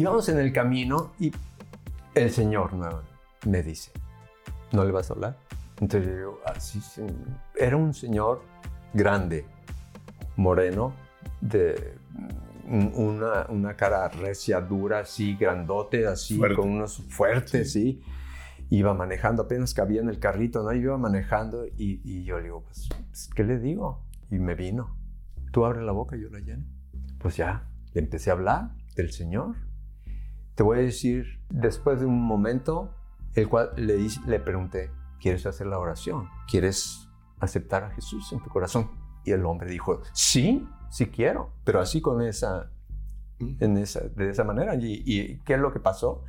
íbamos en el camino y el Señor me dice, ¿no le vas a hablar? Entonces yo, así, era un señor grande, moreno, de una, una cara recia, dura, así, grandote, así, con unos fuertes, sí. Iba manejando, apenas cabía en el carrito, ¿no? Iba manejando y, y yo le digo, pues, pues, ¿qué le digo? Y me vino. Tú abre la boca y yo la lleno. Pues ya, le empecé a hablar del Señor. Te voy a decir, después de un momento, el cual le, le pregunté, ¿quieres hacer la oración? ¿Quieres aceptar a Jesús en tu corazón? Y el hombre dijo, sí, sí quiero, pero así con esa, en esa, de esa manera. Y, qué es lo que pasó?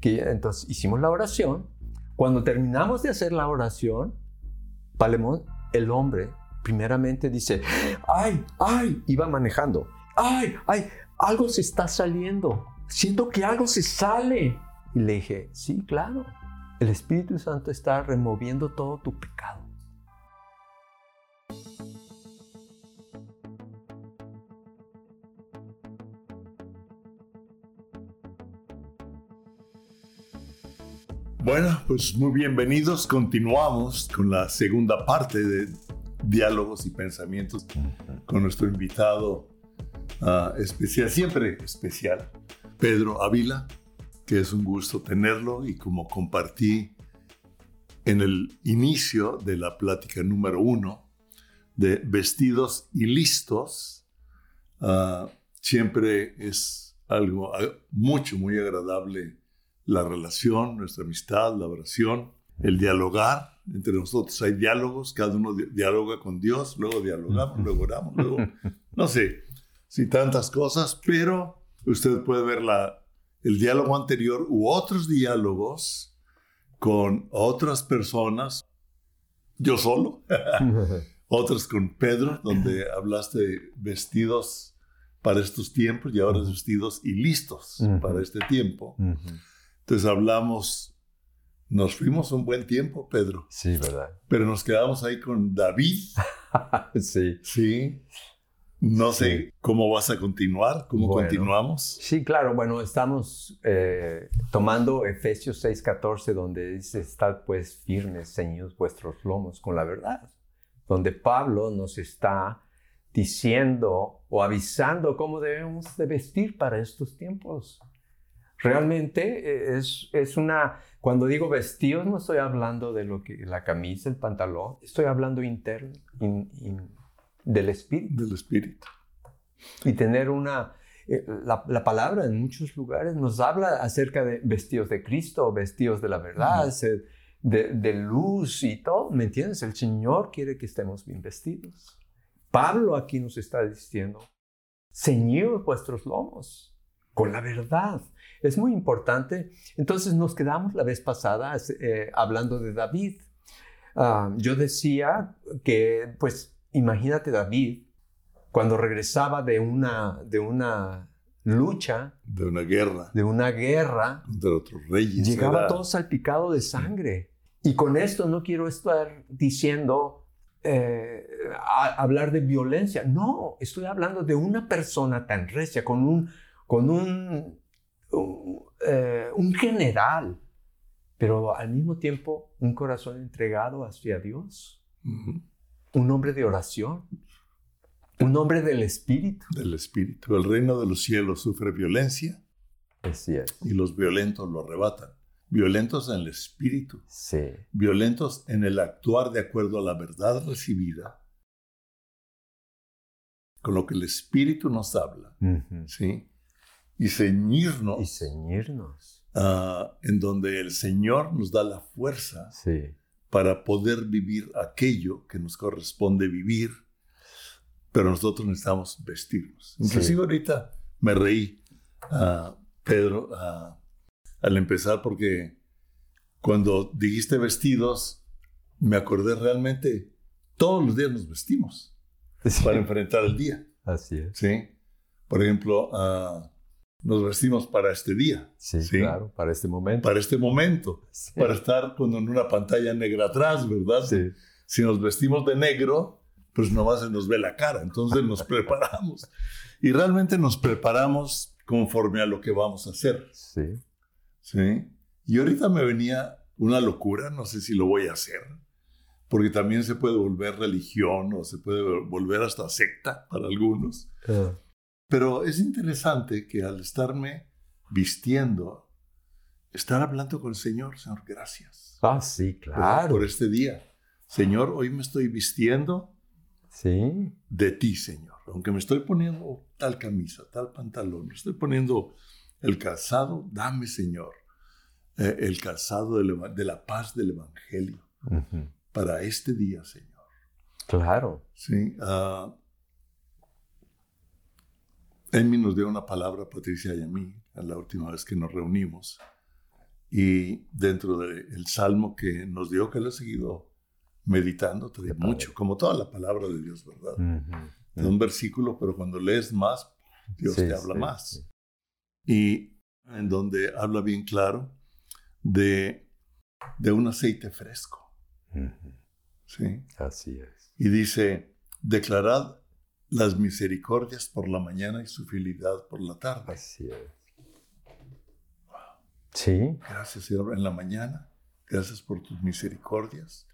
Que entonces hicimos la oración. Cuando terminamos de hacer la oración, Palemón, el hombre, primeramente dice, ay, ay, iba manejando, ay, ay, algo se está saliendo, siento que algo se sale. Y le dije, sí, claro, el Espíritu Santo está removiendo todo tu pecado. Bueno, pues muy bienvenidos. Continuamos con la segunda parte de diálogos y pensamientos con nuestro invitado ah, especial, siempre especial, Pedro Ávila, que es un gusto tenerlo y como compartí en el inicio de la plática número uno de vestidos y listos, ah, siempre es algo ah, mucho, muy agradable la relación, nuestra amistad, la oración, el dialogar. Entre nosotros hay diálogos, cada uno dialoga con Dios, luego dialogamos, luego oramos, luego, no sé, si tantas cosas, pero usted puede ver la, el diálogo anterior u otros diálogos con otras personas, yo solo, otros con Pedro, donde hablaste de vestidos para estos tiempos y ahora vestidos y listos para este tiempo. Entonces hablamos, nos fuimos un buen tiempo, Pedro. Sí, ¿verdad? Pero nos quedamos ahí con David. sí. Sí. No sé cómo vas a continuar, cómo continuamos. Sí, claro, bueno, estamos eh, tomando Efesios 6:14, donde dice, estad pues firmes, ceñidos vuestros lomos con la verdad, donde Pablo nos está diciendo o avisando cómo debemos de vestir para estos tiempos. Realmente eh, es, es una, cuando digo vestidos no estoy hablando de lo que la camisa, el pantalón, estoy hablando interno, del espíritu. Del espíritu. Y tener una, eh, la, la, palabra en muchos lugares nos habla acerca de vestidos de Cristo, vestidos de la verdad, de, de, luz y todo, ¿me entiendes? El Señor quiere que estemos bien vestidos. Pablo aquí nos está diciendo, ceñid vuestros lomos con la verdad. Es muy importante. Entonces nos quedamos la vez pasada eh, hablando de David. Ah, yo decía que, pues, imagínate David cuando regresaba de una, de una lucha. De una guerra. De una guerra. Contra otros reyes. Llegaba todo salpicado de sangre. Y con esto no quiero estar diciendo, eh, hablar de violencia. No, estoy hablando de una persona tan recia, con un, con un eh, un, general, pero al mismo tiempo un corazón entregado hacia Dios. Un hombre de oración. Un hombre del Espíritu. Del Espíritu. El reino de los cielos sufre violencia. Así es. Y los violentos lo arrebatan. Violentos en el espíritu. Sí. Violentos en el actuar de acuerdo a la verdad recibida. Con lo que el espíritu nos habla. ¿Sí? y ceñirnos. Y ceñirnos. Ah, en donde el Señor nos da la fuerza para poder vivir aquello que nos corresponde vivir, pero nosotros necesitamos vestirnos. Inclusive ahorita me reí, uh, Pedro, al empezar porque cuando dijiste vestidos, me acordé realmente, todos los días nos vestimos para enfrentar el día. Así es. Sí. Por ejemplo, nos vestimos para este día. Sí, claro, para este momento. Para este momento, para estar con una pantalla negra atrás, ¿verdad? Sí. Si nos vestimos de negro, pues nomás se nos ve la cara, entonces nos preparamos. Y realmente nos preparamos conforme a lo que vamos a hacer. Sí. ¿sí? Y ahorita me venía una locura, no sé si lo voy a hacer, porque también se puede volver religión o se puede volver hasta secta para algunos. Ah, Pero es interesante que al estarme vistiendo, estar hablando con el Señor, Señor, gracias Ah, sí, por- claro. por este día. Señor, hoy me estoy vistiendo Sí. de ti, Señor. Aunque me estoy poniendo tal camisa, tal pantalón, me estoy poniendo el calzado, dame, Señor, eh, el calzado del de la paz del Evangelio para este día, Señor. Claro. Sí. ah, Amy nos dio una palabra, a Patricia y a mí, a la última vez que nos reunimos. Y dentro del salmo que nos dio, que lo he seguido meditando, padre. mucho, como toda la palabra de Dios, ¿verdad? Ujú. de un versículo, pero cuando lees más, Dios Sí, te habla sí, más. sí. Y en donde habla bien claro de, de un aceite fresco. ¿sí? Así es. Y dice, declarad las misericordias por la mañana y su fidelidad por la tarde. Así es. Sí. Gracias, Señor, en la mañana. Gracias por tus misericordias.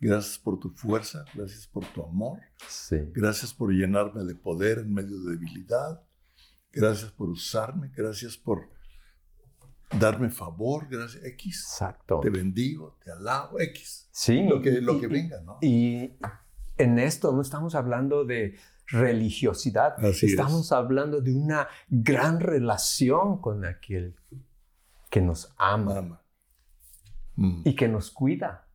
Gracias por tu fuerza. Gracias por tu amor. Sí. Gracias por llenarme de poder en medio de debilidad. Gracias por usarme. Gracias por darme favor. Gracias. X. Exacto. Te bendigo, te alabo. X. Sí. Lo que, lo y- que venga, ¿no? Y en esto no estamos hablando de religiosidad, Así es. estamos hablando de una gran relación con aquel que nos ama Ama. Mm, y que nos cuida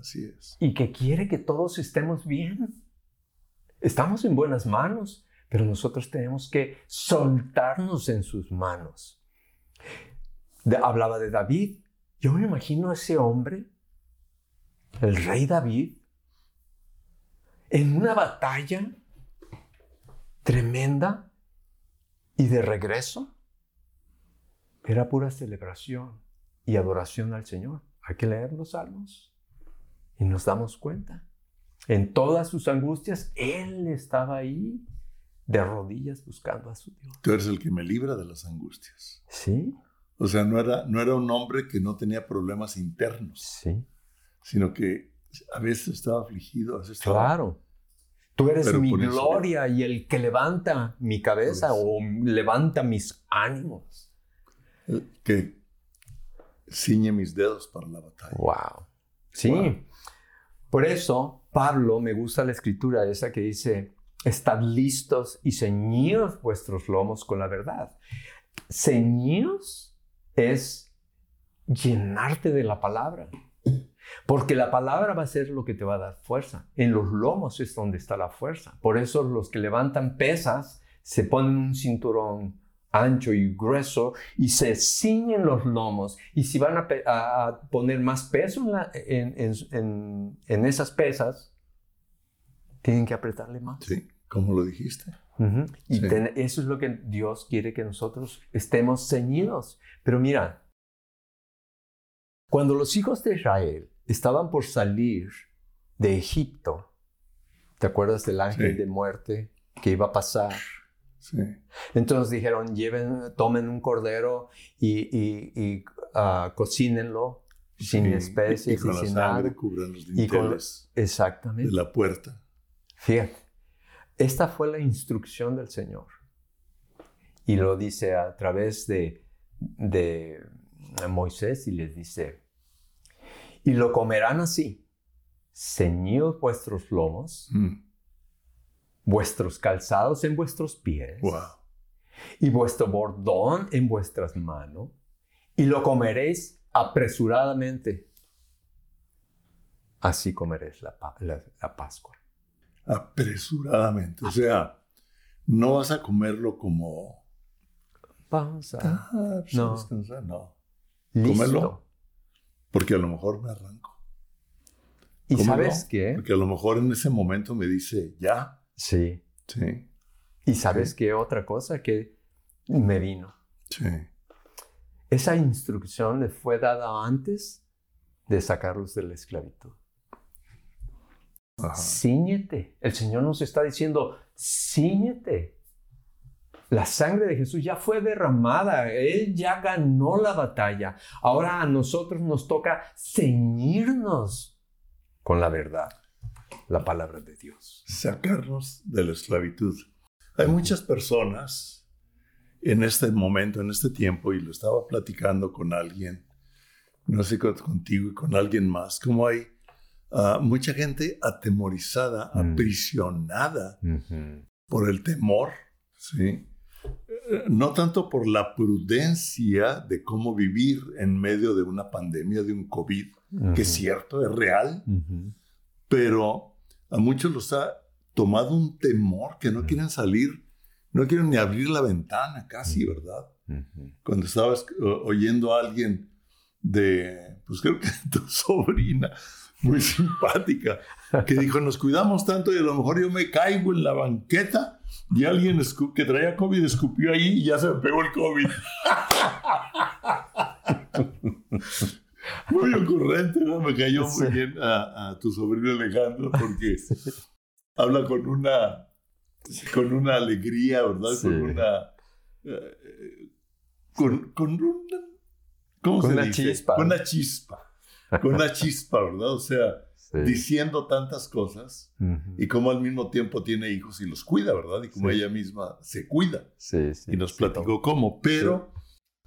así es. y que quiere que todos estemos bien. Estamos en buenas manos, pero nosotros tenemos que soltarnos en sus manos. De- hablaba de David. Yo me imagino a ese hombre, el rey David, en una batalla tremenda y de regreso. Era pura celebración y adoración al Señor. Hay que leer los salmos y nos damos cuenta. En todas sus angustias, Él estaba ahí de rodillas buscando a su Dios. Tú eres el que me libra de las angustias. Sí, O sea, no era, no era un hombre que no tenía problemas internos, sí, sino que a veces estaba afligido, a veces estaba... claro. Tú eres Pero mi eso- gloria y el que levanta mi cabeza Por eso. o levanta mis ánimos. eh, que ciñe mis dedos para la batalla. Wow. Sí. Wow. Por eso, Pablo, me gusta la escritura esa que dice, estad listos y ceñidos vuestros lomos con la verdad. Ceñidos es llenarte de la palabra. Porque la palabra va a ser lo que te va a dar fuerza. En los lomos es donde está la fuerza. Por eso los que levantan pesas se ponen un cinturón ancho y grueso y se ciñen los lomos. Y si van a, a- poner más peso en, la- en- en- en- esas pesas, tienen que apretarle más. Sí, como lo dijiste. Ujú. Y Sí. ten- eso es lo que Dios quiere que nosotros estemos ceñidos. Pero mira, cuando los hijos de Israel estaban por salir de Egipto, ¿te acuerdas del ángel Sí. de muerte que iba a pasar? Sí. Entonces dijeron, lleven, tomen un cordero y, y, y, ah, cocínenlo sin Sí, especies y y, con la sin sangre nada. cubran los Y con- dinteles Exactamente. de la puerta. Fíjate, esta fue la instrucción del Señor. Y lo dice a través de, de Moisés y les dice, y lo comerán así, ceñidos vuestros lomos, Mm, vuestros calzados en vuestros pies, Wow. y vuestro bordón en vuestras manos, y lo comeréis apresuradamente. Así comeréis la, pa- la- la Pascua. Apresuradamente. O sea, no vas a comerlo como... Vamos a... Ah, pues, No. descansar. No. Listo. Cómelo. Porque a lo mejor me arranco. ¿Y sabes qué? Porque a lo mejor en ese momento me dice, ya. Sí. Sí. ¿Y sabes qué otra cosa que me vino? Sí. Esa instrucción le fue dada antes de sacarlos de la esclavitud. Ajá. Cíñete. El Señor nos está diciendo, cíñete. La sangre de Jesús ya fue derramada, Él ya ganó la batalla. Ahora a nosotros nos toca ceñirnos con la verdad, la palabra de Dios. Sacarnos de la esclavitud. Hay muchas personas en este momento, en este tiempo, y lo estaba platicando con alguien, no sé contigo y con alguien más, como hay ah, mucha gente atemorizada, Mm. aprisionada por el temor, ¿sí? No tanto por la prudencia de cómo vivir en medio de una pandemia, de un COVID, que es cierto, es real, pero a muchos los ha tomado un temor que no quieren salir, no quieren ni abrir la ventana casi, ¿verdad? Cuando estabas oyendo a alguien de, pues creo que tu sobrina, muy simpática, que dijo, nos cuidamos tanto y a lo mejor yo me caigo en la banqueta y alguien que traía COVID escupió ahí y ya se me pegó el COVID. Muy ocurrente, ¿no? Me cayó muy bien a, a tu sobrino Alejandro porque habla con una, con una alegría, ¿verdad? Sí. Con una... eh, con, con una... ¿Cómo Con se una dice? chispa. Con una chispa. Con una chispa, ¿verdad? O sea, Sí. diciendo tantas cosas y como al mismo tiempo tiene hijos y los cuida, ¿verdad? Y como Sí. ella misma se cuida. Sí, sí, Y nos platicó cómo, pero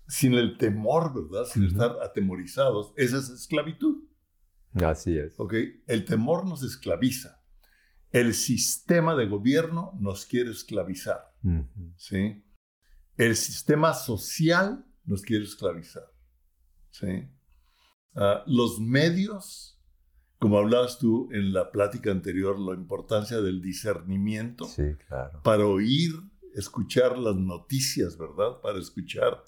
sin el temor, ¿verdad? Sin estar atemorizados. Esa es esclavitud, Así es. ¿ok? El temor nos esclaviza. El sistema de gobierno nos quiere esclavizar. ¿sí? El sistema social nos quiere esclavizar, ¿sí? Ah, los medios, como hablabas tú en la plática anterior, la importancia del discernimiento Sí, claro. para oír, escuchar las noticias, ¿verdad? Para escuchar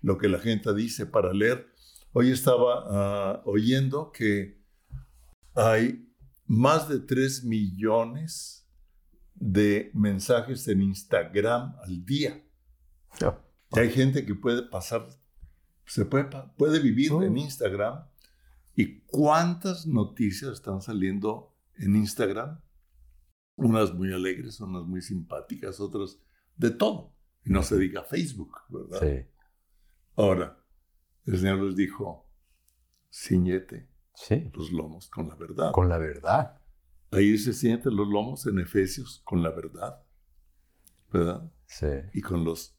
lo que la gente dice, para leer. Hoy estaba ah, oyendo que hay más de 3 millones de mensajes en Instagram al día. Y hay gente que puede pasar, se puede, puede vivir Oh. en Instagram. ¿Y cuántas noticias están saliendo en Instagram? Unas muy alegres, unas muy simpáticas, otras de todo. Y no se diga Facebook, ¿verdad? Sí, Ahora, el Señor les dijo, ciñete sí. los lomos con la verdad. Con la verdad. Ahí dice, ciñete los lomos en Efesios con la verdad, ¿verdad? Sí. y con los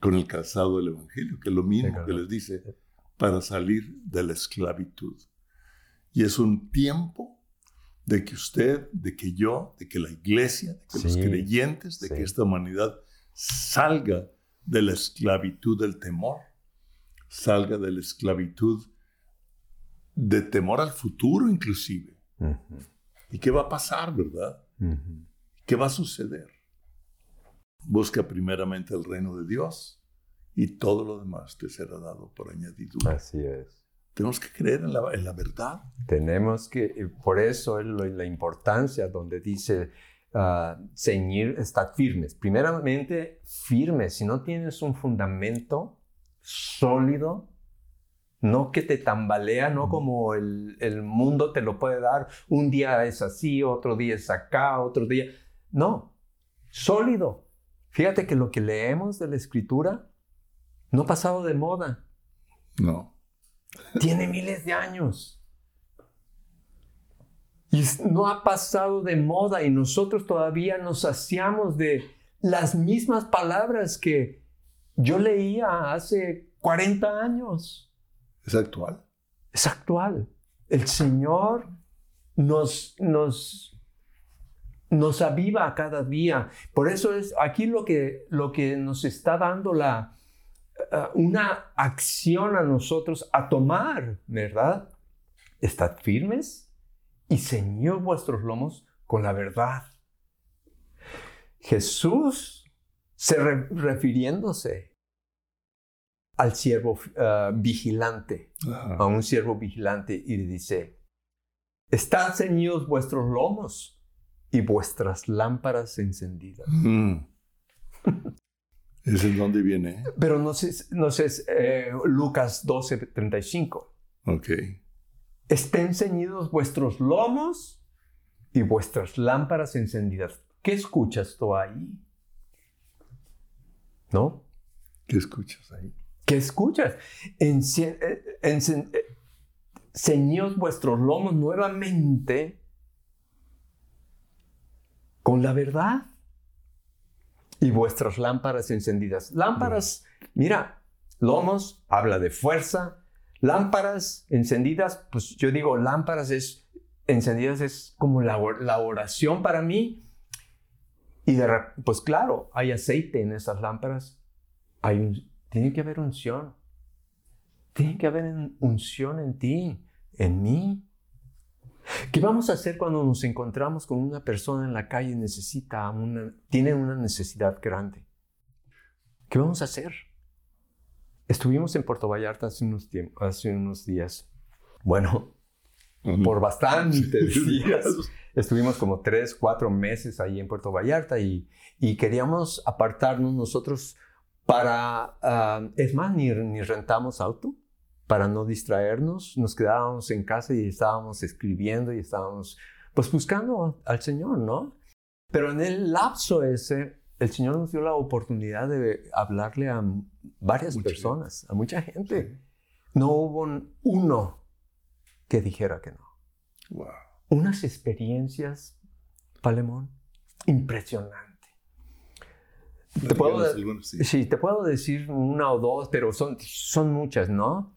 con el calzado del evangelio, que es lo mismo Sí, claro. que les dice para salir de la esclavitud. Y es un tiempo de que usted, de que yo, de que la iglesia, de que los creyentes, de sí. que esta humanidad salga de la esclavitud del temor, salga de la esclavitud de temor al futuro inclusive. ¿Y qué va a pasar, verdad? ¿Qué va a suceder? Busca primeramente el reino de Dios y todo lo demás te será dado por añadidura. Así es. Tenemos que creer en la, en la verdad. Tenemos que, eh, por eso es lo- la importancia donde dice ah, ceñir, estar firmes. Primeramente, firmes. Si no tienes un fundamento sólido, no que te tambalea, no como el, el mundo te lo puede dar. Un día es así, otro día es acá, otro día. No, sólido. Fíjate que lo que leemos de la escritura no ha pasado de moda. No. Tiene miles de años. Y no ha pasado de moda y nosotros todavía nos saciamos de las mismas palabras que yo leía hace 40 años. Es actual. Es actual. El Señor nos, nos, nos aviva cada día. Por eso es aquí lo que, lo que nos está dando la, eh, una acción a nosotros a tomar, ¿verdad? Estad firmes y ceñid vuestros lomos con la verdad. Jesús, se re- refiriéndose al siervo eh, vigilante, Ajá. a un siervo vigilante, y le dice, están ceñidos vuestros lomos y vuestras lámparas encendidas. Mm. ¿Es en dónde viene? Pero no sé, no sé eh, Lucas 12, 35. Ok. Estén ceñidos vuestros lomos y vuestras lámparas encendidas. ¿Qué escuchas tú ahí? ¿No? ¿Qué escuchas ahí? ¿Qué escuchas? Eh, encen- eh, ceñid vuestros lomos nuevamente con la verdad y vuestras lámparas encendidas. Lámparas, mira, lomos habla de fuerza, lámparas encendidas, pues yo digo lámparas es encendidas es como la, or- la oración para mí. Y de, pues claro, hay aceite en esas lámparas. Hay un, tiene que haber unción. Tiene que haber un- unción en ti, en mí. ¿Qué vamos a hacer cuando nos encontramos con una persona en la calle y necesita una, tiene una necesidad grande? ¿Qué vamos a hacer? Estuvimos en Puerto Vallarta hace unos, hace unos días. Bueno, por bastantes días. Estuvimos como tres, cuatro meses ahí en Puerto Vallarta y, y queríamos apartarnos nosotros para, ah, es más, ni, ni rentamos auto para no distraernos, nos quedábamos en casa y estábamos escribiendo y estábamos pues buscando al Señor, ¿no? Pero en el lapso ese, el Señor nos dio la oportunidad de hablarle a varias Mucha personas, a mucha gente. No hubo un- uno que dijera que no Wow. unas experiencias, Palemón, impresionante. Te puedo, algunos, sí. sí, te puedo decir una o dos, pero son, son muchas, ¿no?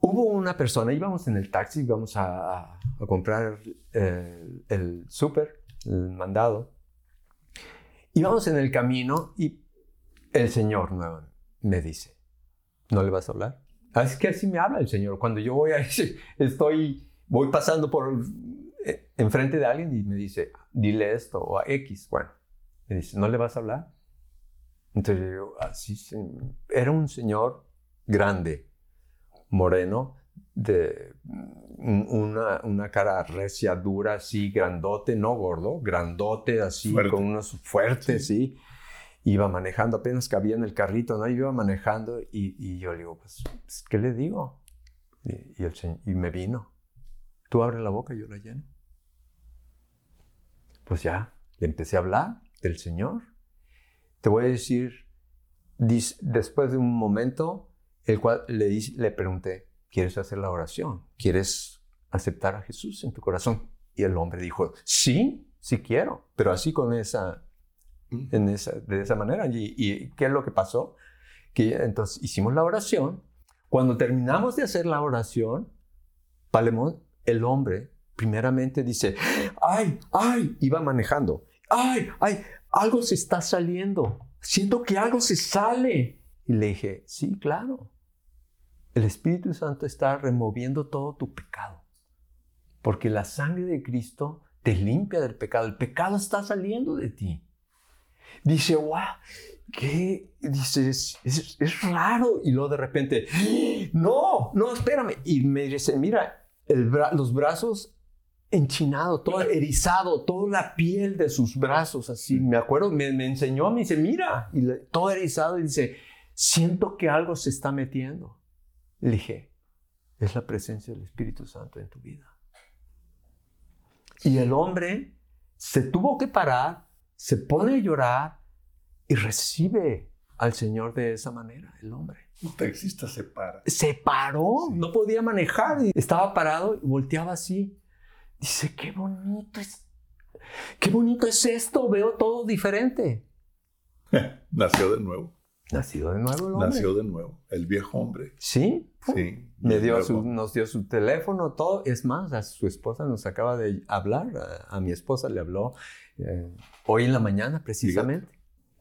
Hubo una persona, íbamos en el taxi, íbamos a, a- comprar eh, el súper, el mandado. Íbamos en el camino y el Señor nuevo me dice, ¿no le vas a hablar? Así que así me habla el Señor. Cuando yo voy a estoy, voy pasando por eh, enfrente de alguien y me dice, dile esto o a X. Bueno, me dice, ¿no le vas a hablar? Entonces yo, así, sí. era un señor grande, moreno, de una, una cara recia, dura, así, grandote, no gordo, grandote, así, Fuerte. con unos fuertes, sí. Iba manejando, apenas cabía en el carrito, ¿no? Iba manejando y, y yo le digo, pues, pues, ¿qué le digo? Y, y el señor- y me vino. Tú abre la boca y yo la lleno. Pues ya, le empecé a hablar del Señor. Te voy a decir, dis- después de un momento, el cual le, le pregunté, ¿quieres hacer la oración? ¿Quieres aceptar a Jesús en tu corazón? Y el hombre dijo, sí, sí quiero, pero así con esa, en esa, de esa manera. ¿Y, y qué es lo que pasó? Que entonces hicimos la oración. Cuando terminamos de hacer la oración, Palemón, el hombre, primeramente dice, ay, ay, iba manejando, ay, ay, algo se está saliendo, siento que algo se sale. Y le dije, sí, claro, el Espíritu Santo está removiendo todo tu pecado, porque la sangre de Cristo te limpia del pecado, el pecado está saliendo de ti. Dice, wow, ¿qué? Dice, es, es- es raro. Y luego de repente, no, no, espérame. Y me dice, mira, el bra- los brazos enchinados, todo erizado, toda la piel de sus brazos, así. Me acuerdo, me, me enseñó, me dice, mira, y le- todo erizado, y dice, siento que algo se está metiendo. Le dije, es la presencia del Espíritu Santo en tu vida. Y el hombre se tuvo que parar, se pone a llorar y recibe al Señor de esa manera, el hombre. Un taxista se para. Se paró, Sí. no podía manejar, estaba parado y volteaba así. Dice, qué bonito es, qué bonito es esto, veo todo diferente. Nació de nuevo. Nacido de nuevo el hombre. Nació de nuevo. El viejo hombre. Sí, Sí. Me dio su, nos dio su teléfono, todo. Es más, a su esposa nos acaba de hablar. A, a mi esposa le habló eh, hoy en la mañana, precisamente.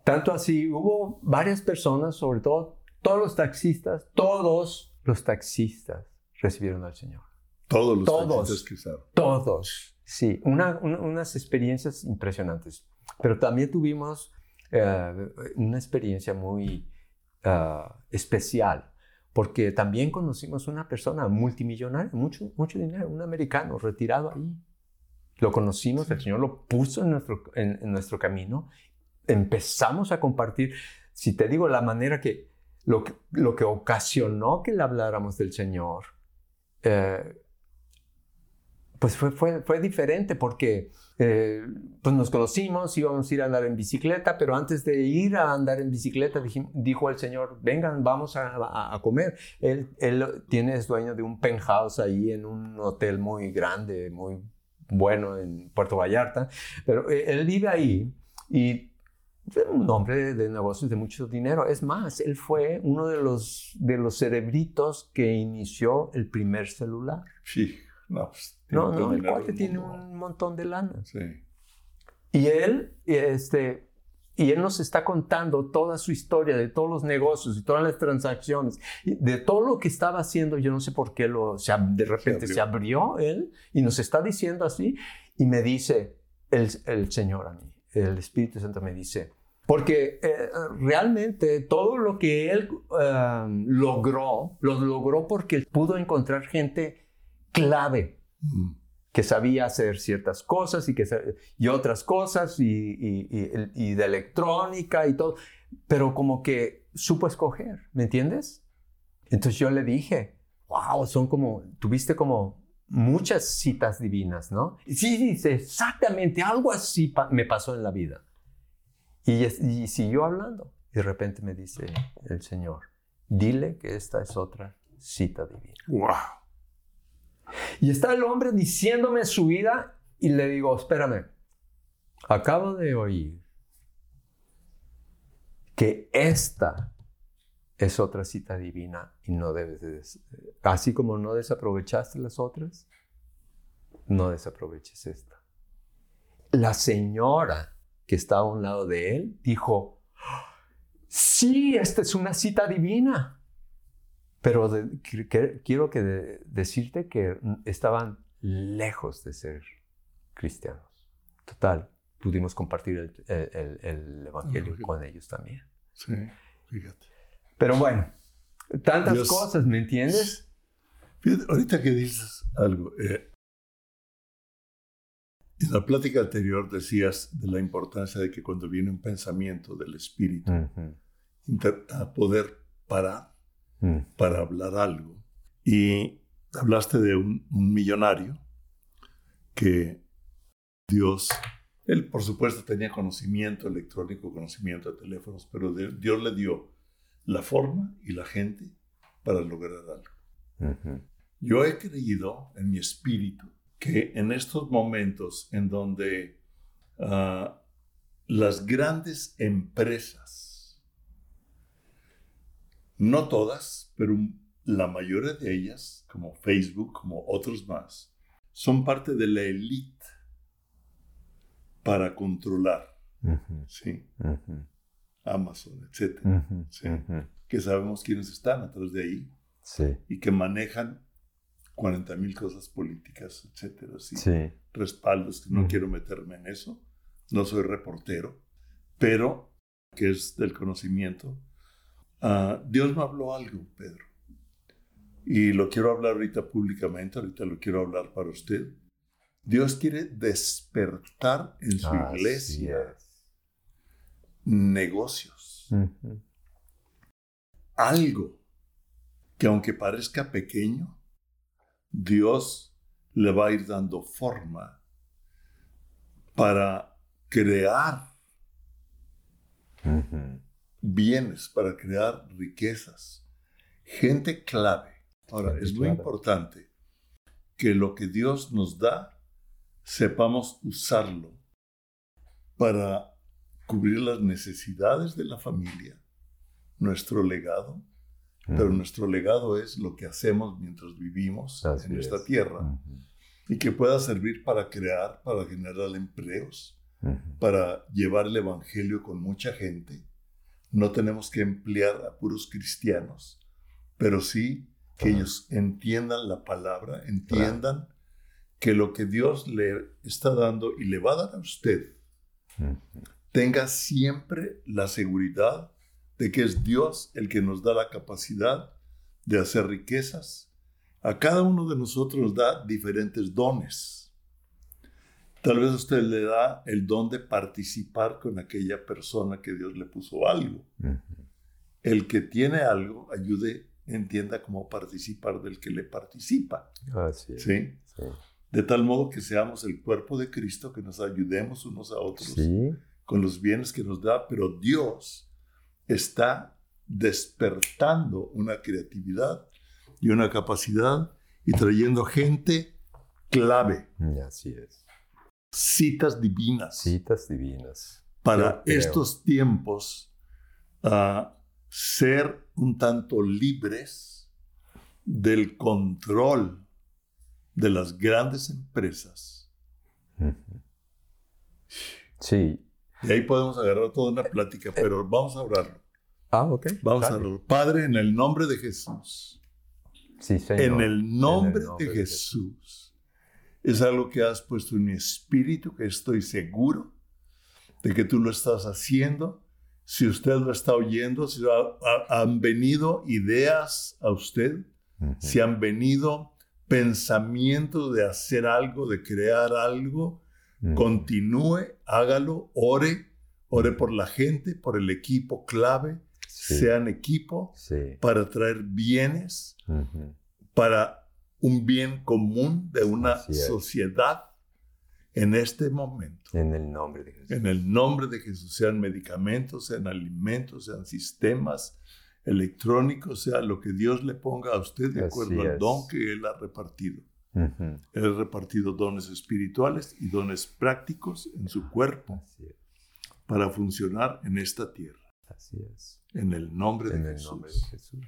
Tanto así, hubo varias personas, sobre todo todos los taxistas, todos los taxistas recibieron al Señor. Todos los Todos. taxistas que usaron. Todos. Sí, una- una- unas experiencias impresionantes. Pero también tuvimos eh, una experiencia muy ah, especial, porque también conocimos una persona multimillonaria, mucho, mucho dinero, un americano retirado ahí. Lo conocimos, el Señor lo puso en nuestro, en, en nuestro camino. Empezamos a compartir, si te digo la manera que lo que, lo que ocasionó que le habláramos del Señor, eh, pues fue, fue, fue diferente porque eh, pues nos conocimos, íbamos a ir a andar en bicicleta, pero antes de ir a andar en bicicleta dijo el Señor, vengan, vamos a, comer. Él, él, tiene, es dueño de un penthouse ahí en un hotel muy grande, muy bueno en Puerto Vallarta, pero eh, él vive ahí y un hombre de negocios de mucho dinero. Es más, él fue uno de los, de los cerebritos que inició el primer celular. Sí. No, pues, no, no, el cuate tiene un montón de lana. Sí. Y él, este, y él nos está contando toda su historia de todos los negocios y todas las transacciones, de todo lo que estaba haciendo. Yo no sé por qué lo, o sea, de repente se abrió. él y nos está diciendo así. Y me dice el, el Señor a mí, el Espíritu Santo me dice, porque eh, realmente todo lo que él eh, logró, lo logró porque pudo encontrar gente clave. Que sabía hacer ciertas cosas y, que, y otras cosas y, y, de electrónica y todo, pero como que supo escoger, ¿me entiendes? Entonces yo le dije, wow, son como, tuviste como muchas citas divinas, ¿no? sí, dice, exactamente, algo así me pasó en la vida. Y, y siguió hablando. Y de repente me dice el Señor, dile que esta es otra cita divina. ¡Wow! Y está el hombre diciéndome su vida y le digo, espérame, acabo de oír que esta es otra cita divina y no debes de, así como no desaprovechaste las otras, no desaproveches esta. La señora que estaba a un lado de él dijo, sí, esta es una cita divina. Pero quiero que decirte que estaban lejos de ser cristianos. Total, pudimos compartir el, Evangelio con ellos también. Sí, fíjate. Pero bueno, tantas cosas, ¿me entiendes? ahorita que dices algo, eh, en la plática anterior decías de la importancia de que cuando viene un pensamiento del espíritu, a poder parar Mm. para hablar algo. Y hablaste de un, millonario que Dios, él por supuesto tenía conocimiento electrónico, conocimiento de teléfonos, pero Dios le dio la forma y la gente para lograr algo. Yo he creído en mi espíritu que en estos momentos en donde ah, las grandes empresas no todas, pero la mayoría de ellas, como Facebook, como otros más, son parte de la élite para controlar. ¿sí? Amazon, etc. Que sabemos quiénes están atrás de ahí y que manejan 40 mil cosas políticas, etc. ¿sí? Respaldos, no quiero meterme en eso, no soy reportero, pero que es del conocimiento Ah, Dios me habló algo, Pedro. Y lo quiero hablar ahorita públicamente, ahorita lo quiero hablar para usted. Dios quiere despertar en su iglesia negocios. Algo que aunque parezca pequeño, Dios le va a ir dando forma para crear bienes, para crear riquezas, gente clave. Ahora, es muy importante que lo que Dios nos da, sepamos usarlo para cubrir las necesidades de la familia, nuestro legado, pero nuestro legado es lo que hacemos mientras vivimos en esta tierra y que pueda servir para crear, para generar empleos, para llevar el Evangelio con mucha gente no tenemos que emplear a puros cristianos, pero sí que ellos entiendan la palabra, entiendan que lo que Dios le está dando y le va a dar a usted, tenga siempre la seguridad de que es Dios el que nos da la capacidad de hacer riquezas. A cada uno de nosotros nos da diferentes dones. Tal vez usted le da el don de participar con aquella persona que Dios le puso algo. El que tiene algo, ayude, entienda cómo participar del que le participa. Así ¿Sí? de tal modo que seamos el cuerpo de Cristo, que nos ayudemos unos a otros Sí. con los bienes que nos da, pero Dios está despertando una creatividad y una capacidad y trayendo gente clave, Y Así es. Citas divinas Citas divinas. para estos tiempos a ser un tanto libres del control de las grandes empresas. Sí. Y ahí podemos agarrar toda una plática, pero vamos a orarlo. Ah, ok. Vamos a Dale. orarlo. Padre, en el nombre de Jesús, Sí, señor. en el nombre, nombre de de Jesús, es algo que has puesto en mi espíritu, que estoy seguro de que tú lo estás haciendo. Si usted lo está oyendo, si ha- ha- han venido ideas a usted, si han venido pensamientos de hacer algo, de crear algo, Ujú. continúe, hágalo, ore, ore por la gente, por el equipo clave, Sí. sean equipo Sí. para traer bienes, para un bien común de una sociedad en este momento. En el nombre de Jesús. En el nombre de Jesús, sean medicamentos, sean alimentos, sean sistemas electrónicos, sea lo que Dios le ponga a usted de acuerdo al don que Él ha repartido. Ujú. Él ha repartido dones espirituales y dones prácticos en su cuerpo para funcionar en esta tierra. Así es. En el nombre de En el Jesús. nombre de Jesús.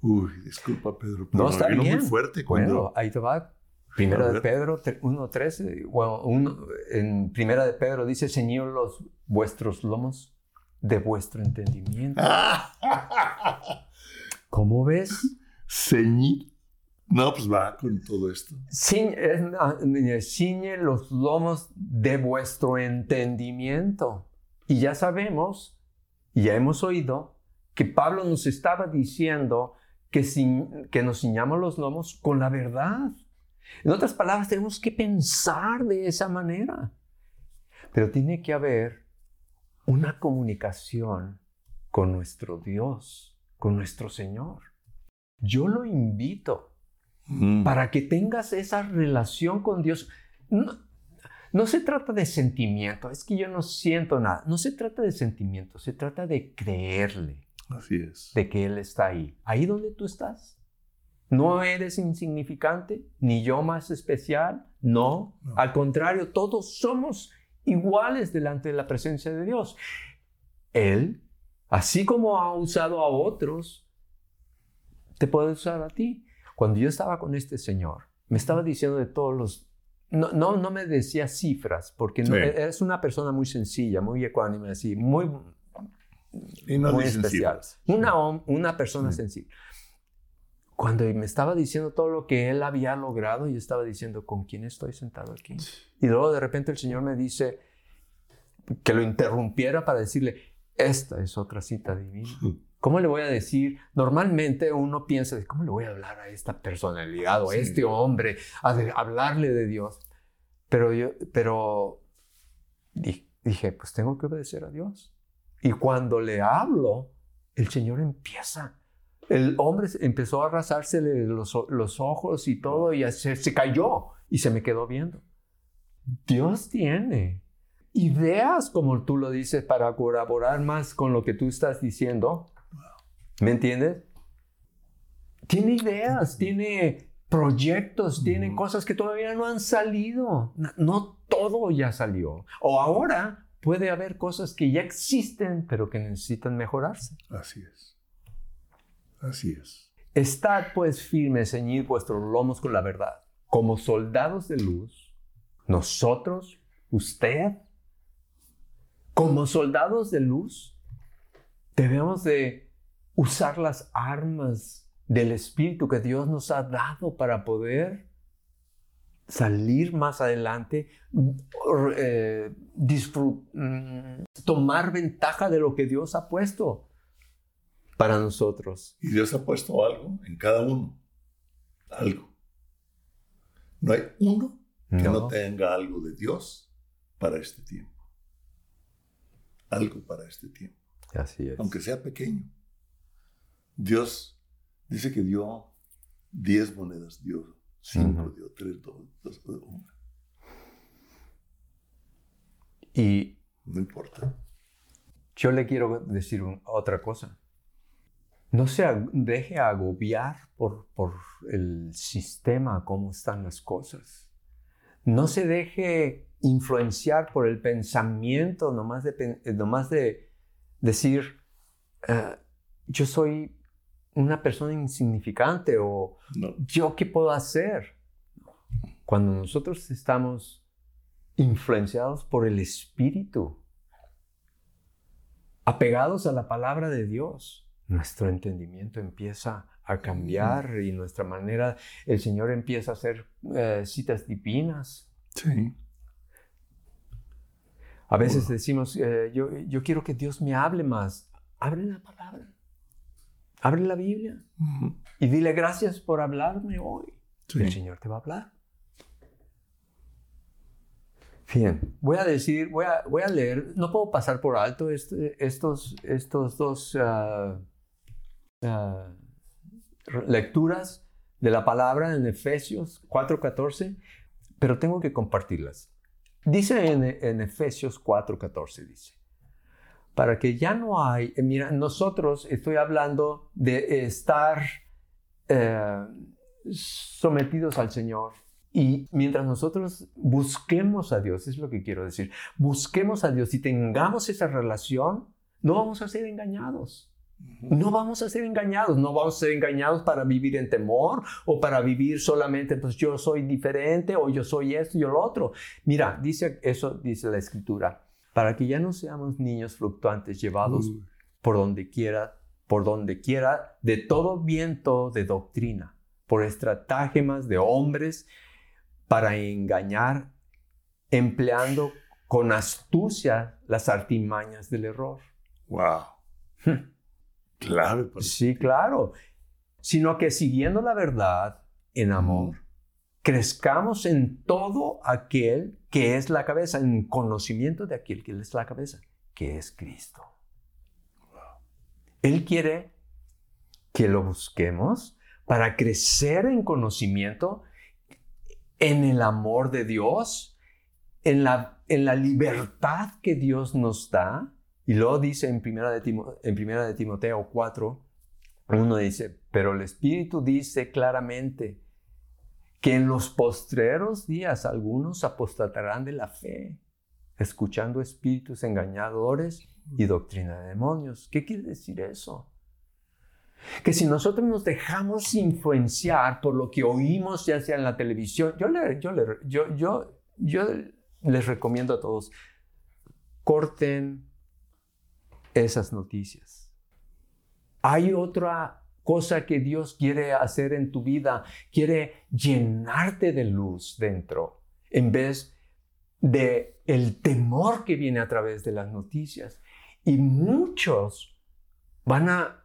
Uy, disculpa, Pedro, pero No, está vino bien. muy fuerte Bueno, cuando... ahí te va. Primera de. Pedro tre- 1.13. Bueno, uno- en Primera de Pedro dice, Señor, los vuestros lomos de vuestro entendimiento. ¿Cómo ves? Ceñir. No, pues va con todo esto. Ciñe, ciñe los lomos de vuestro entendimiento. Y ya sabemos, y ya hemos oído, que Pablo nos estaba diciendo que, ciñ- que nos ciñamos los lomos con la verdad. En otras palabras, tenemos que pensar de esa manera. Pero tiene que haber una comunicación con nuestro Dios, con nuestro Señor. Yo lo invito Mm. para que tengas esa relación con Dios. No, no se trata de sentimiento, es que yo no siento nada. No se trata de sentimiento, se trata de creerle, Así es. de que Él está ahí, ahí donde tú estás. No eres insignificante, ni yo más especial, no. No. Al contrario, todos somos iguales delante de la presencia de Dios. Él, así como ha usado a otros, te puede usar a ti. Cuando yo estaba con este señor, me estaba diciendo de todos los... No, no, no me decía cifras, porque no- Sí. es una persona muy sencilla, muy ecuánime, así, muy, Y no muy dicen especial. cifras. Una, una persona Sí. sencilla. Cuando me estaba diciendo todo lo que él había logrado, yo estaba diciendo, ¿con quién estoy sentado aquí? Y luego de repente el Señor me dice que lo interrumpiera para decirle, esta es otra cita divina. ¿Cómo le voy a decir? Normalmente uno piensa, ¿cómo le voy a hablar a esta personalidad o a Sí. este hombre? A de- hablarle de Dios. Pero yo, pero di- dije, pues tengo que obedecer a Dios. Y cuando le hablo, el Señor empieza. El hombre empezó a arrasársele los, los ojos y todo y se, se cayó y se me quedó viendo. Dios tiene ideas, como tú lo dices, para colaborar más con lo que tú estás diciendo. ¿Me entiendes? Tiene ideas, tiene proyectos, tiene cosas que todavía no han salido. No, no todo ya salió. O ahora puede haber cosas que ya existen, pero que necesitan mejorarse. Así es. Así es. Estad pues firmes, ceñid vuestros lomos con la verdad. Como soldados de luz, nosotros, usted, como soldados de luz, debemos de usar las armas del Espíritu que Dios nos ha dado para poder salir más adelante, eh, disfrut- mm, tomar ventaja de lo que Dios ha puesto para nosotros. Y Dios ha puesto algo en cada uno. Algo. No hay uno que no, No. tenga algo de Dios para este tiempo. Algo para este tiempo. Así es. Aunque sea pequeño. Dios dice que dio 10 monedas, dio Dio, tres, dos, dos, uno. Y No importa. yo le quiero decir un- otra cosa. No se ag- deje agobiar por, por el sistema, cómo están las cosas. No se deje influenciar por el pensamiento, nomás de, eh, nomás de decir, "Ah, yo soy una persona insignificante o No. yo qué puedo hacer. Cuando nosotros estamos influenciados por el Espíritu, apegados a la palabra de Dios, nuestro entendimiento empieza a cambiar y nuestra manera, el Señor empieza a hacer eh, citas divinas. Sí. A veces decimos, eh, yo, yo quiero que Dios me hable más. Abre la palabra, abre la Biblia Ujú. y dile gracias por hablarme hoy. Sí. El Señor te va a hablar. Bien, voy a decir, voy a, voy a leer, no puedo pasar por alto este- estos, estos dos ah, ah, lecturas de la palabra en Efesios 4.14, pero tengo que compartirlas. Dice en, en Efesios 4.14, dice, para que ya no hay, eh, mira, nosotros estoy hablando de estar eh, sometidos al Señor. Y mientras nosotros busquemos a Dios, es lo que quiero decir, busquemos a Dios y tengamos esa relación, no vamos a ser engañados. No vamos a ser engañados, no vamos a ser engañados para vivir en temor o para vivir solamente, pues yo soy diferente o yo soy esto y yo lo otro. Mira, dice eso, dice la escritura, para que ya no seamos niños fluctuantes llevados por donde quiera, por donde quiera, de todo viento de doctrina, por estratagemas de hombres para engañar, empleando con astucia las artimañas del error. Wow. Clave para Sí, claro. Sino que siguiendo la verdad en amor, crezcamos en todo aquel que es la cabeza, en conocimiento de aquel que es la cabeza, que es Cristo. Él quiere que lo busquemos para crecer en conocimiento, en el amor de Dios, en la, en la libertad que Dios nos da. Y luego dice en primera de, Timo- en primera de Timoteo 4, uno dice, pero el Espíritu dice claramente que en los postreros días algunos apostatarán de la fe, escuchando espíritus engañadores y doctrina de demonios. ¿Qué quiere decir eso? Que si nosotros nos dejamos influenciar por lo que oímos, ya sea en la televisión, yo, le- yo, le- yo, yo, yo les recomiendo a todos, corten esas noticias. Hay otra cosa que Dios quiere hacer en tu vida, quiere llenarte de luz dentro, en vez de el temor que viene a través de las noticias. Y muchos van a,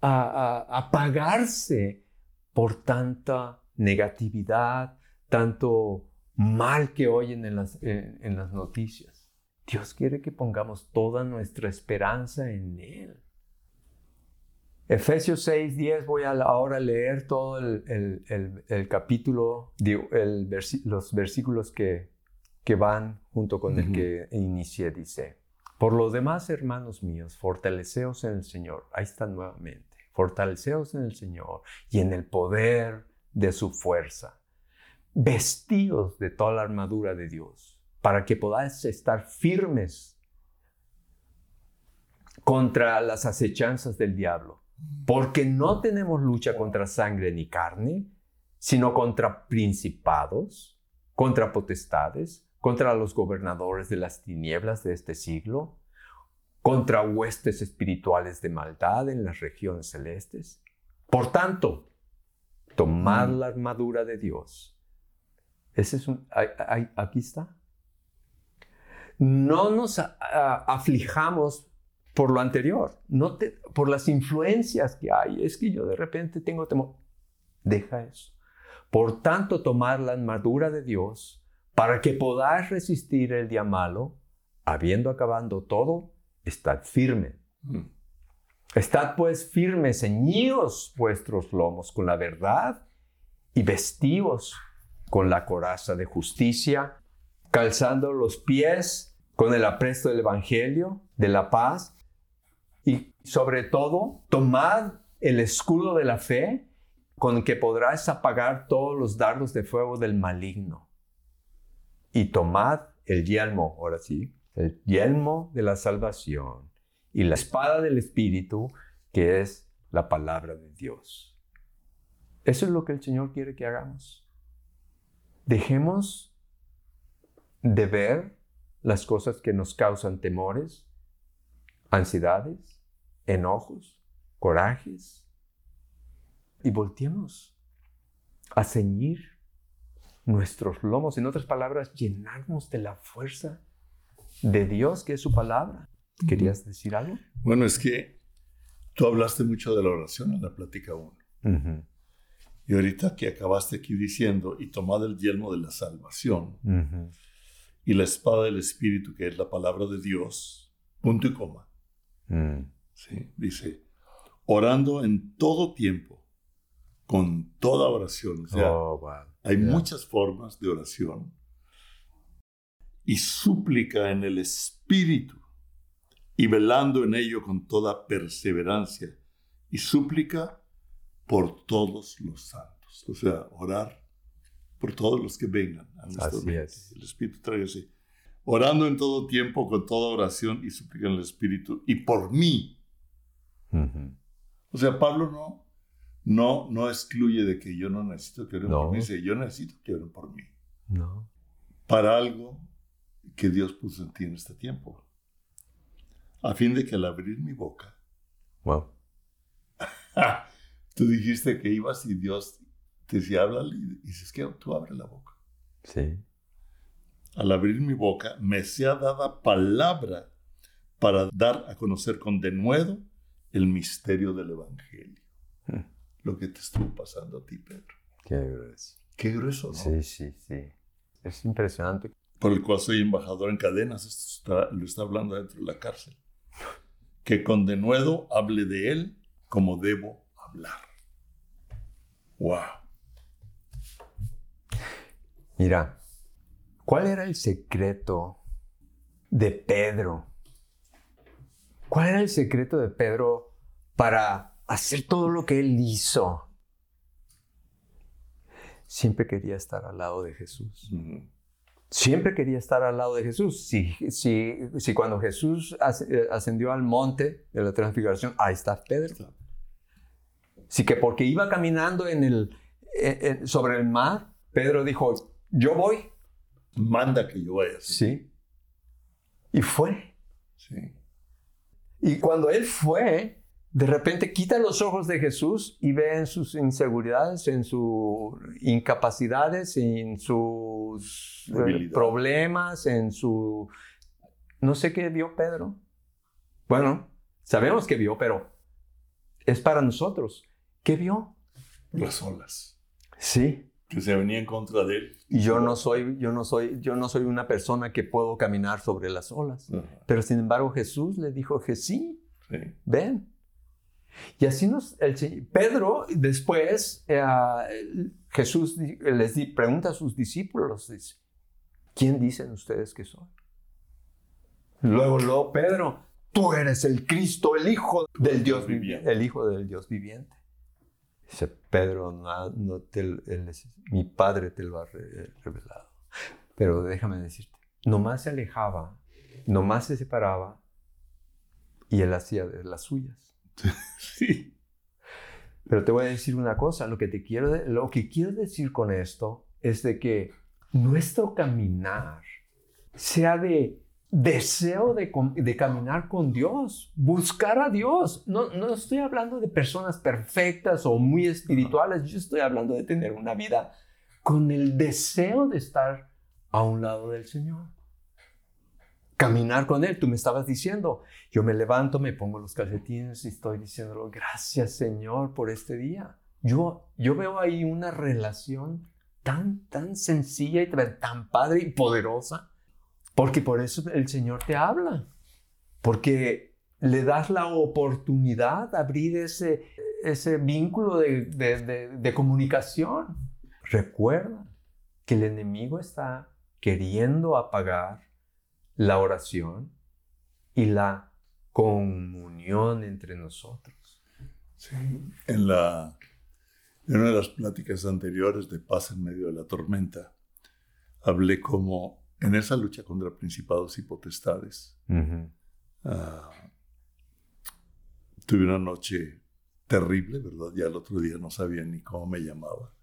apagarse por tanta negatividad, tanto mal que oyen en las, en las noticias. Dios quiere que pongamos toda nuestra esperanza en Él. Efesios 6, 10, voy a ahora leer todo el, el- el- el capítulo, versi- los versículos que, que van junto con el que inicié, dice. Por lo demás, hermanos míos, fortaleceos en el Señor. Ahí está nuevamente. Fortaleceos en el Señor y en el poder de su fuerza. Vestíos de toda la armadura de Dios para que podáis estar firmes contra las acechanzas del diablo. Porque no tenemos lucha contra sangre ni carne, sino contra principados, contra potestades, contra los gobernadores de las tinieblas de este siglo, contra huestes espirituales de maldad en las regiones celestes. Por tanto, tomad Mm. la armadura de Dios. Ese es un, aquí está. No nos aflijamos por lo anterior, no te- por las influencias que hay. Es que yo de repente tengo temor. Deja eso. Por tanto, tomar la armadura de Dios para que podáis resistir el día malo, habiendo acabado todo, estad firme. Mm. Estad pues firmes, ceñidos vuestros lomos con la verdad y vestíos con la coraza de justicia, calzando los pies con el apresto del Evangelio, de la paz, y sobre todo, tomad el escudo de la fe con que podrás apagar todos los dardos de fuego del maligno. Y tomad el yelmo, ahora sí, el yelmo de la salvación y la espada del Espíritu, que es la palabra de Dios. Eso es lo que el Señor quiere que hagamos. Dejemos de ver las cosas que nos causan temores, ansiedades, enojos, corajes, y volteemos a ceñir nuestros lomos, en otras palabras, llenarnos de la fuerza de Dios, que es su palabra. ¿Querías decir algo? Bueno, es que tú hablaste mucho de la oración en la plática 1. Y ahorita que acabaste aquí diciendo, y tomad el yelmo de la salvación y la espada del Espíritu, que es la palabra de Dios, punto y coma. Mm. ¿Sí? Dice, orando en todo tiempo, con toda oración. O sea, Oh, wow. hay Yeah. muchas formas de oración. Y súplica en el Espíritu, y velando en ello con toda perseverancia, y súplica por todos los santos. O sea, orar por todos los que vengan a Así es. El Espíritu trae así. Orando en todo tiempo, con toda oración y súplica en el Espíritu, y por mí. O sea, Pablo no, no, no excluye de que yo no necesito que oren No. por mí. Dice, yo necesito que oren por mí. No. Para algo que Dios puso en ti en este tiempo. A fin de que al abrir mi boca, Wow. tú dijiste que ibas y Dios te decía, háblale, y dices que tú abre la boca. Sí. Al abrir mi boca, me sea dada palabra para dar a conocer con denuedo el misterio del Evangelio. Hmm. Lo que te estuvo pasando a ti, Pedro. Qué grueso. Qué grueso, ¿no? Sí, sí, sí. Es impresionante. por el cual soy embajador en cadenas, esto está- lo está hablando dentro de la cárcel. Que con denuedo hable de él como debo hablar. ¡Wow! Mira, ¿cuál era el secreto de Pedro? ¿Cuál era el secreto de Pedro para hacer todo lo que él hizo? Siempre quería estar al lado de Jesús. Siempre quería estar al lado de Jesús. Si, si, si cuando Jesús as- eh, ascendió al monte de la transfiguración, ahí está Pedro. Sí que porque iba caminando en el, en- en- sobre el mar, Pedro dijo, yo voy. Manda que yo vaya. Sí. Y fue. Sí. Y cuando él fue, de repente quita los ojos de Jesús y ve en sus inseguridades, en sus incapacidades, en sus eh, problemas, en su... No sé qué vio Pedro. Bueno, sabemos que vio, pero es para nosotros. ¿Qué vio? Las olas Sí. Que se venían en contra de él. Y yo no soy, yo no soy, yo no soy una persona que puedo caminar sobre las olas. Ajá. Pero sin embargo Jesús le dijo que sí, Sí. ven. Y así nos, el Pedro después, eh, Jesús les di- pregunta a sus discípulos, dice, ¿quién dicen ustedes que soy? Luego, luego Pedro, tú eres el Cristo, el Hijo del Dios viviente, el Hijo del Dios viviente. Dice Pedro, no, no te- él es- mi Padre te lo ha re- revelado. Pero déjame decirte, nomás se alejaba, nomás se separaba y él hacía de las suyas. Sí. Pero te voy a decir una cosa, lo que te quiero, lo que quiero decir con esto es de que nuestro caminar sea de deseo de, de caminar con Dios, buscar a Dios. No, no estoy hablando de personas perfectas o muy espirituales, yo estoy hablando de tener una vida con el deseo de estar a un lado del Señor. Caminar con Él, tú me estabas diciendo, yo me levanto, me pongo los calcetines y estoy diciéndolo, gracias Señor por este día. Yo, yo veo ahí una relación tan, tan sencilla y tan padre y poderosa, porque por eso el Señor te habla, porque le das la oportunidad de abrir ese, ese vínculo de, de- de- de comunicación. recuerda que el enemigo está queriendo apagar la oración y la comunión entre nosotros. Sí, en, la, en una de las pláticas anteriores de Paz en medio de la tormenta, hablé como en esa lucha contra principados y potestades, ah, tuve una noche terrible, ¿verdad? Ya el otro día no sabía ni cómo me llamaba.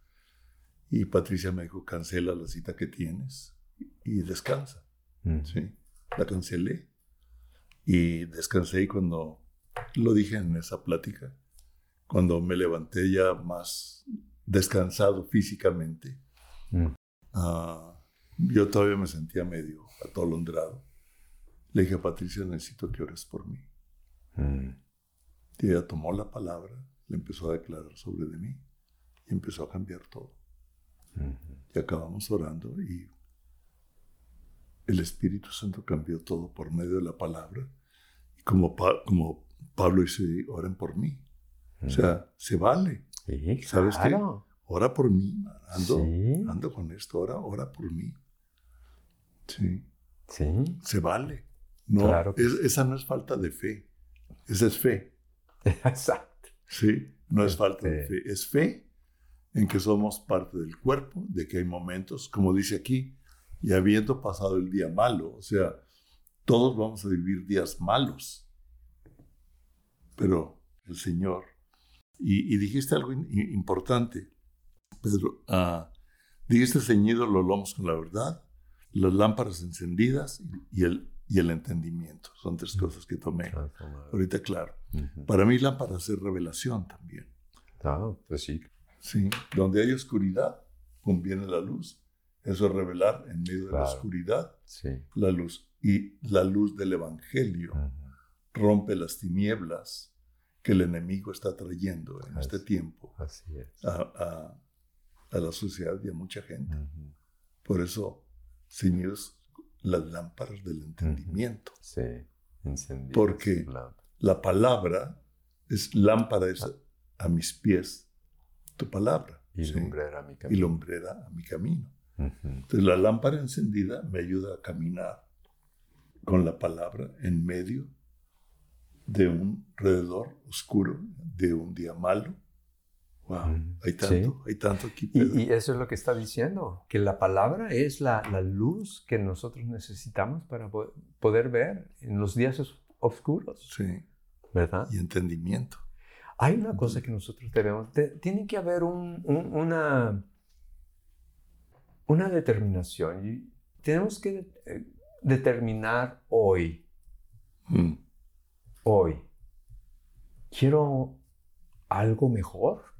Y Patricia me dijo, cancela la cita que tienes y descansa. Sí, la cancelé. Y descansé y cuando lo dije en esa plática, cuando me levanté ya más descansado físicamente, uh, yo todavía me sentía medio atolondrado. Le dije a Patricia, necesito que ores por mí. Mm. Y ella tomó la palabra, le empezó a declarar sobre de mí y empezó a cambiar todo. Y acabamos orando y el Espíritu Santo cambió todo por medio de la palabra. Y como, como Pablo dice, oren por mí. O sea, se vale. ¿Sabes qué? Ora por mí. Ando, ando con esto. Ora, ora por mí. Sí. Sí. Se vale. No, esa no es falta de fe. Esa es fe. Exacto. Sí, no es falta de fe. Es fe en que somos parte del cuerpo, de que hay momentos, como dice aquí, y habiendo pasado el día malo, o sea, todos vamos a vivir días malos, pero el Señor, y, dijiste algo importante, Pedro, uh, dijiste ceñido los lomos con la verdad, las lámparas encendidas y el, y el entendimiento. Son tres cosas que tomé. Ahorita, claro. Para mí lámpara es revelación también. Ah, pues sí. Sí, donde hay oscuridad, conviene la luz. Eso es revelar en medio de la oscuridad la luz. Y la luz del Evangelio rompe las tinieblas que el enemigo está trayendo en este tiempo A, la sociedad y a mucha gente. Por eso, señores, las lámparas del entendimiento. Sí, encendidas. Porque la palabra es lámpara a mis pies, tu palabra. Y lumbrera a mi camino. Y lumbrera a mi camino. Entonces la lámpara encendida me ayuda a caminar con la palabra en medio de un alrededor oscuro, de un día malo. Wow, hay tanto, hay tanto aquí. Y, eso es lo que está diciendo, que la palabra es la, la, luz que nosotros necesitamos para poder ver en los días oscuros. Sí. ¿Verdad? Y entendimiento. Hay una cosa que nosotros debemos, tiene que haber un, una una determinación. Y tenemos que eh, determinar hoy, mm. hoy, quiero algo mejor,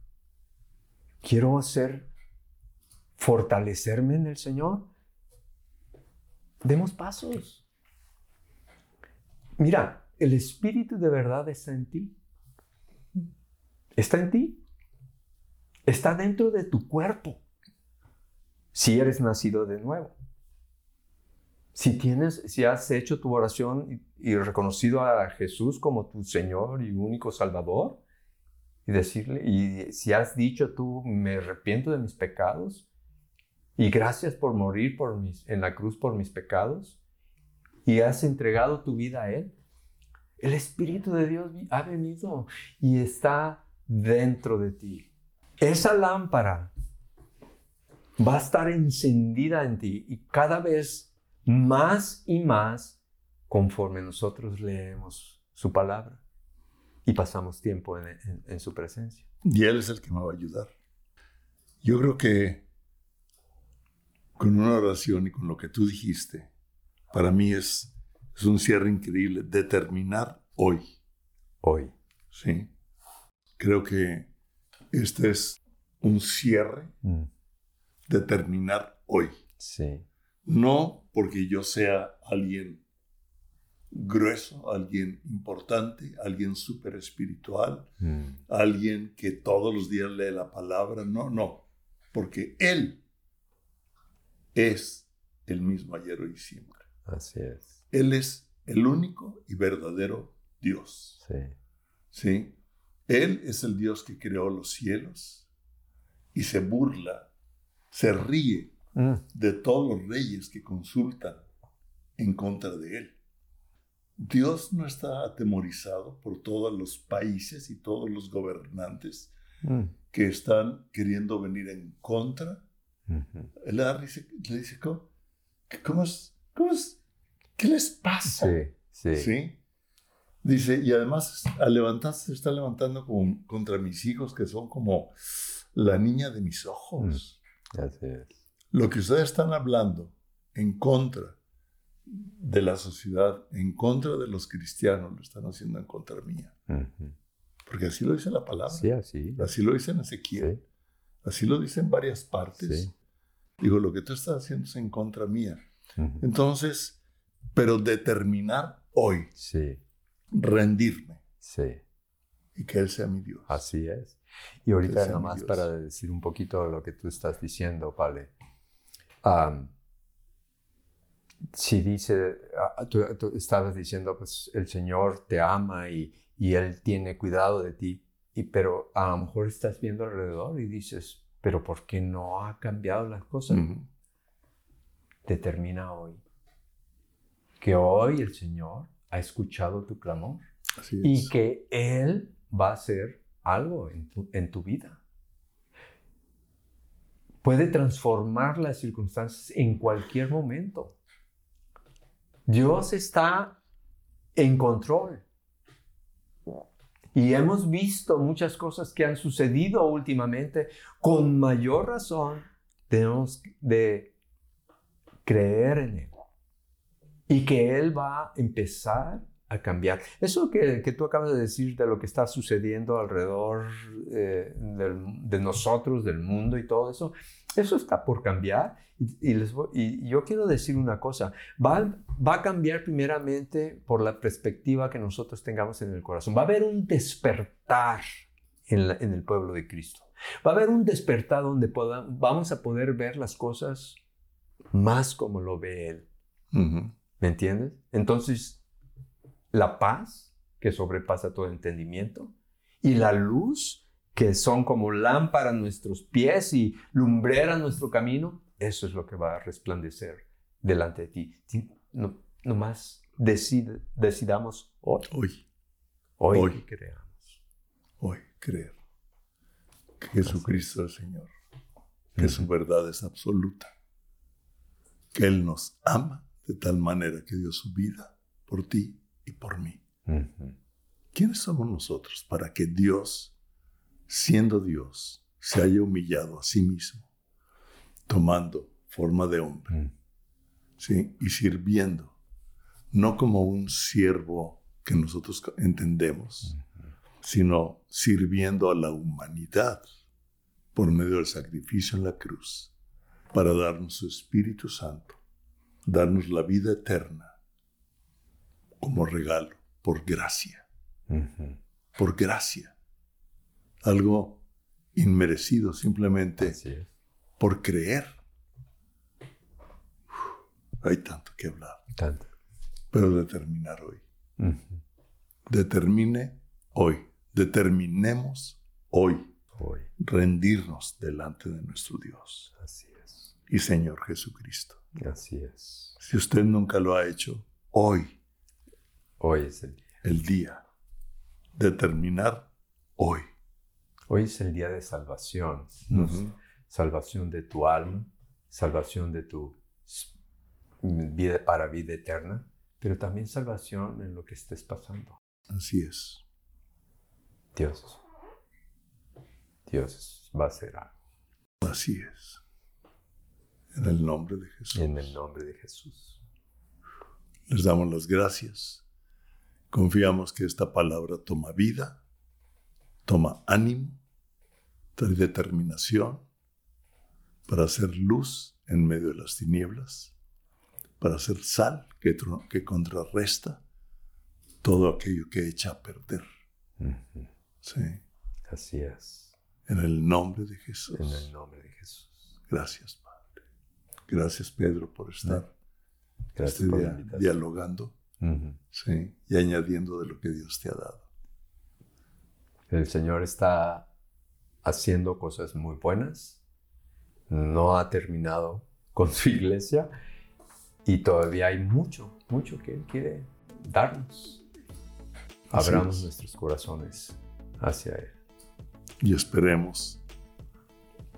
quiero hacer, fortalecerme en el Señor. Demos pasos. Mira, el Espíritu de verdad está en ti. Está en ti. Está dentro de tu cuerpo si eres nacido de nuevo. Si tienes, si has hecho tu oración y, reconocido a Jesús como tu Señor y único Salvador, y decirle, y si has dicho tú, me arrepiento de mis pecados, y gracias por morir por mis, en la cruz por mis pecados, y has entregado tu vida a Él, el Espíritu de Dios ha venido y está dentro de ti. Esa lámpara va a estar encendida en ti y cada vez más y más conforme nosotros leemos su palabra y pasamos tiempo en, su presencia. Y Él es el que me va a ayudar. Yo creo que con una oración y con lo que tú dijiste, para mí es, es un cierre increíble. Determinar hoy. Hoy. Sí. Creo que este es un cierre mm determinar hoy. Sí. No porque yo sea alguien grueso, alguien importante, alguien súper espiritual, mm. alguien que todos los días lee la palabra. No, no. Porque Él es el mismo ayer, hoy y siempre. Así es. Él es el único y verdadero Dios. Sí. ¿Sí? Él es el Dios que creó los cielos y se burla se ríe Mm. de todos los reyes que consultan en contra de él. Dios no está atemorizado por todos los países y todos los gobernantes Mm. que están queriendo venir en contra. Ujú. Él le dice, le dice ¿cómo, cómo es, cómo es- ¿Qué les pasa? Sí, sí. ¿Sí? Dice, y además al levantarse se está levantando con- contra mis hijos que son como la niña de mis ojos. Así es. Lo que ustedes están hablando en contra de la sociedad, en contra de los cristianos, lo están haciendo en contra mía. Porque así lo dice la palabra. Sí, así. Así lo dice en Ezequiel. Sí, Así lo dice en varias partes. sí. Digo, lo que tú estás haciendo es en contra mía. Entonces, pero determinar hoy, rendirme y que Él sea mi Dios. Así es. Y ahorita nada más para decir un poquito lo que tú estás diciendo, Pale. Am, si dice, ah, tú, tú estabas diciendo, pues el Señor te ama y, y Él tiene cuidado de ti, y, pero a lo mejor estás viendo alrededor y dices, pero ¿por qué no ha cambiado las cosas? Ujú. Determina hoy que hoy el Señor ha escuchado tu clamor Así y que Él va a hacer algo en tu, en tu vida. Puede transformar las circunstancias en cualquier momento. Dios está en control. Y hemos visto muchas cosas que han sucedido últimamente. Con mayor razón tenemos de creer en Él y que Él va a empezar a cambiar. Eso que, que tú acabas de decir de lo que está sucediendo alrededor eh, del- de nosotros, del mundo y todo eso, eso está por cambiar. Y, y les voy- y yo quiero decir una cosa, va, va a cambiar primeramente por la perspectiva que nosotros tengamos en el corazón. Va a haber un despertar en, la- en el pueblo de Cristo. Va a haber un despertar donde poda- vamos a poder ver las cosas más como lo ve Él. ¿Me entiendes? Entonces, la paz que sobrepasa todo entendimiento y la luz que son como lámpara a nuestros pies y lumbrera nuestro camino, eso es lo que va a resplandecer delante de ti. No, nomás decide- decidamos hoy, Hoy, hoy, Hoy. creamos. hoy, creer que Jesucristo es el Señor, que su verdad es absoluta, que Él nos ama de tal manera que dio su vida por ti y por mí. ¿Quiénes somos nosotros para que Dios, siendo Dios, se haya humillado a sí mismo, tomando forma de hombre, Mm. ¿sí? y sirviendo, no como un siervo que nosotros entendemos, sino sirviendo a la humanidad por medio del sacrificio en la cruz, para darnos su Espíritu Santo, darnos la vida eterna como regalo, por gracia por gracia. Algo inmerecido simplemente por creer. Uf, Hay tanto que hablar, Tanto. pero determinar hoy. Determine hoy. Determinemos hoy Hoy. rendirnos delante de nuestro Dios Así es. y Señor Jesucristo. Así es. Si usted nunca lo ha hecho, hoy, Hoy es el día. el día, determinar hoy. Hoy es el día de salvación. Salvación de tu alma, salvación de tu vida para vida eterna, pero también salvación en lo que estés pasando. Así es. Dios, Dios va a hacer algo Así es. En el nombre de Jesús. en el nombre de Jesús. Les damos las gracias. Confiamos que esta palabra toma vida, toma ánimo, trae determinación para hacer luz en medio de las tinieblas, para hacer sal que, contrarresta todo aquello que echa a perder. Sí. Así es, En el nombre de Jesús. en el nombre de Jesús. Gracias, Padre. Gracias, Pedro, por estar Gracias este por día invitación. Sí, y añadiendo de lo que Dios te ha dado. El Señor está haciendo cosas muy buenas. no ha terminado con su iglesia y todavía hay mucho, mucho que Él quiere darnos. Abramos nuestros corazones hacia Él. Y esperemos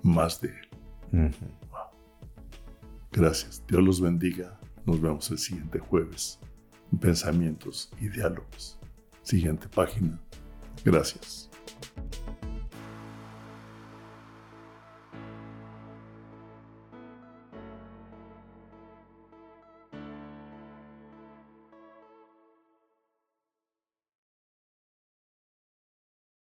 más de Él. Gracias. Dios los bendiga. Nos vemos el siguiente jueves. Pensamientos y diálogos. Siguiente página. Gracias.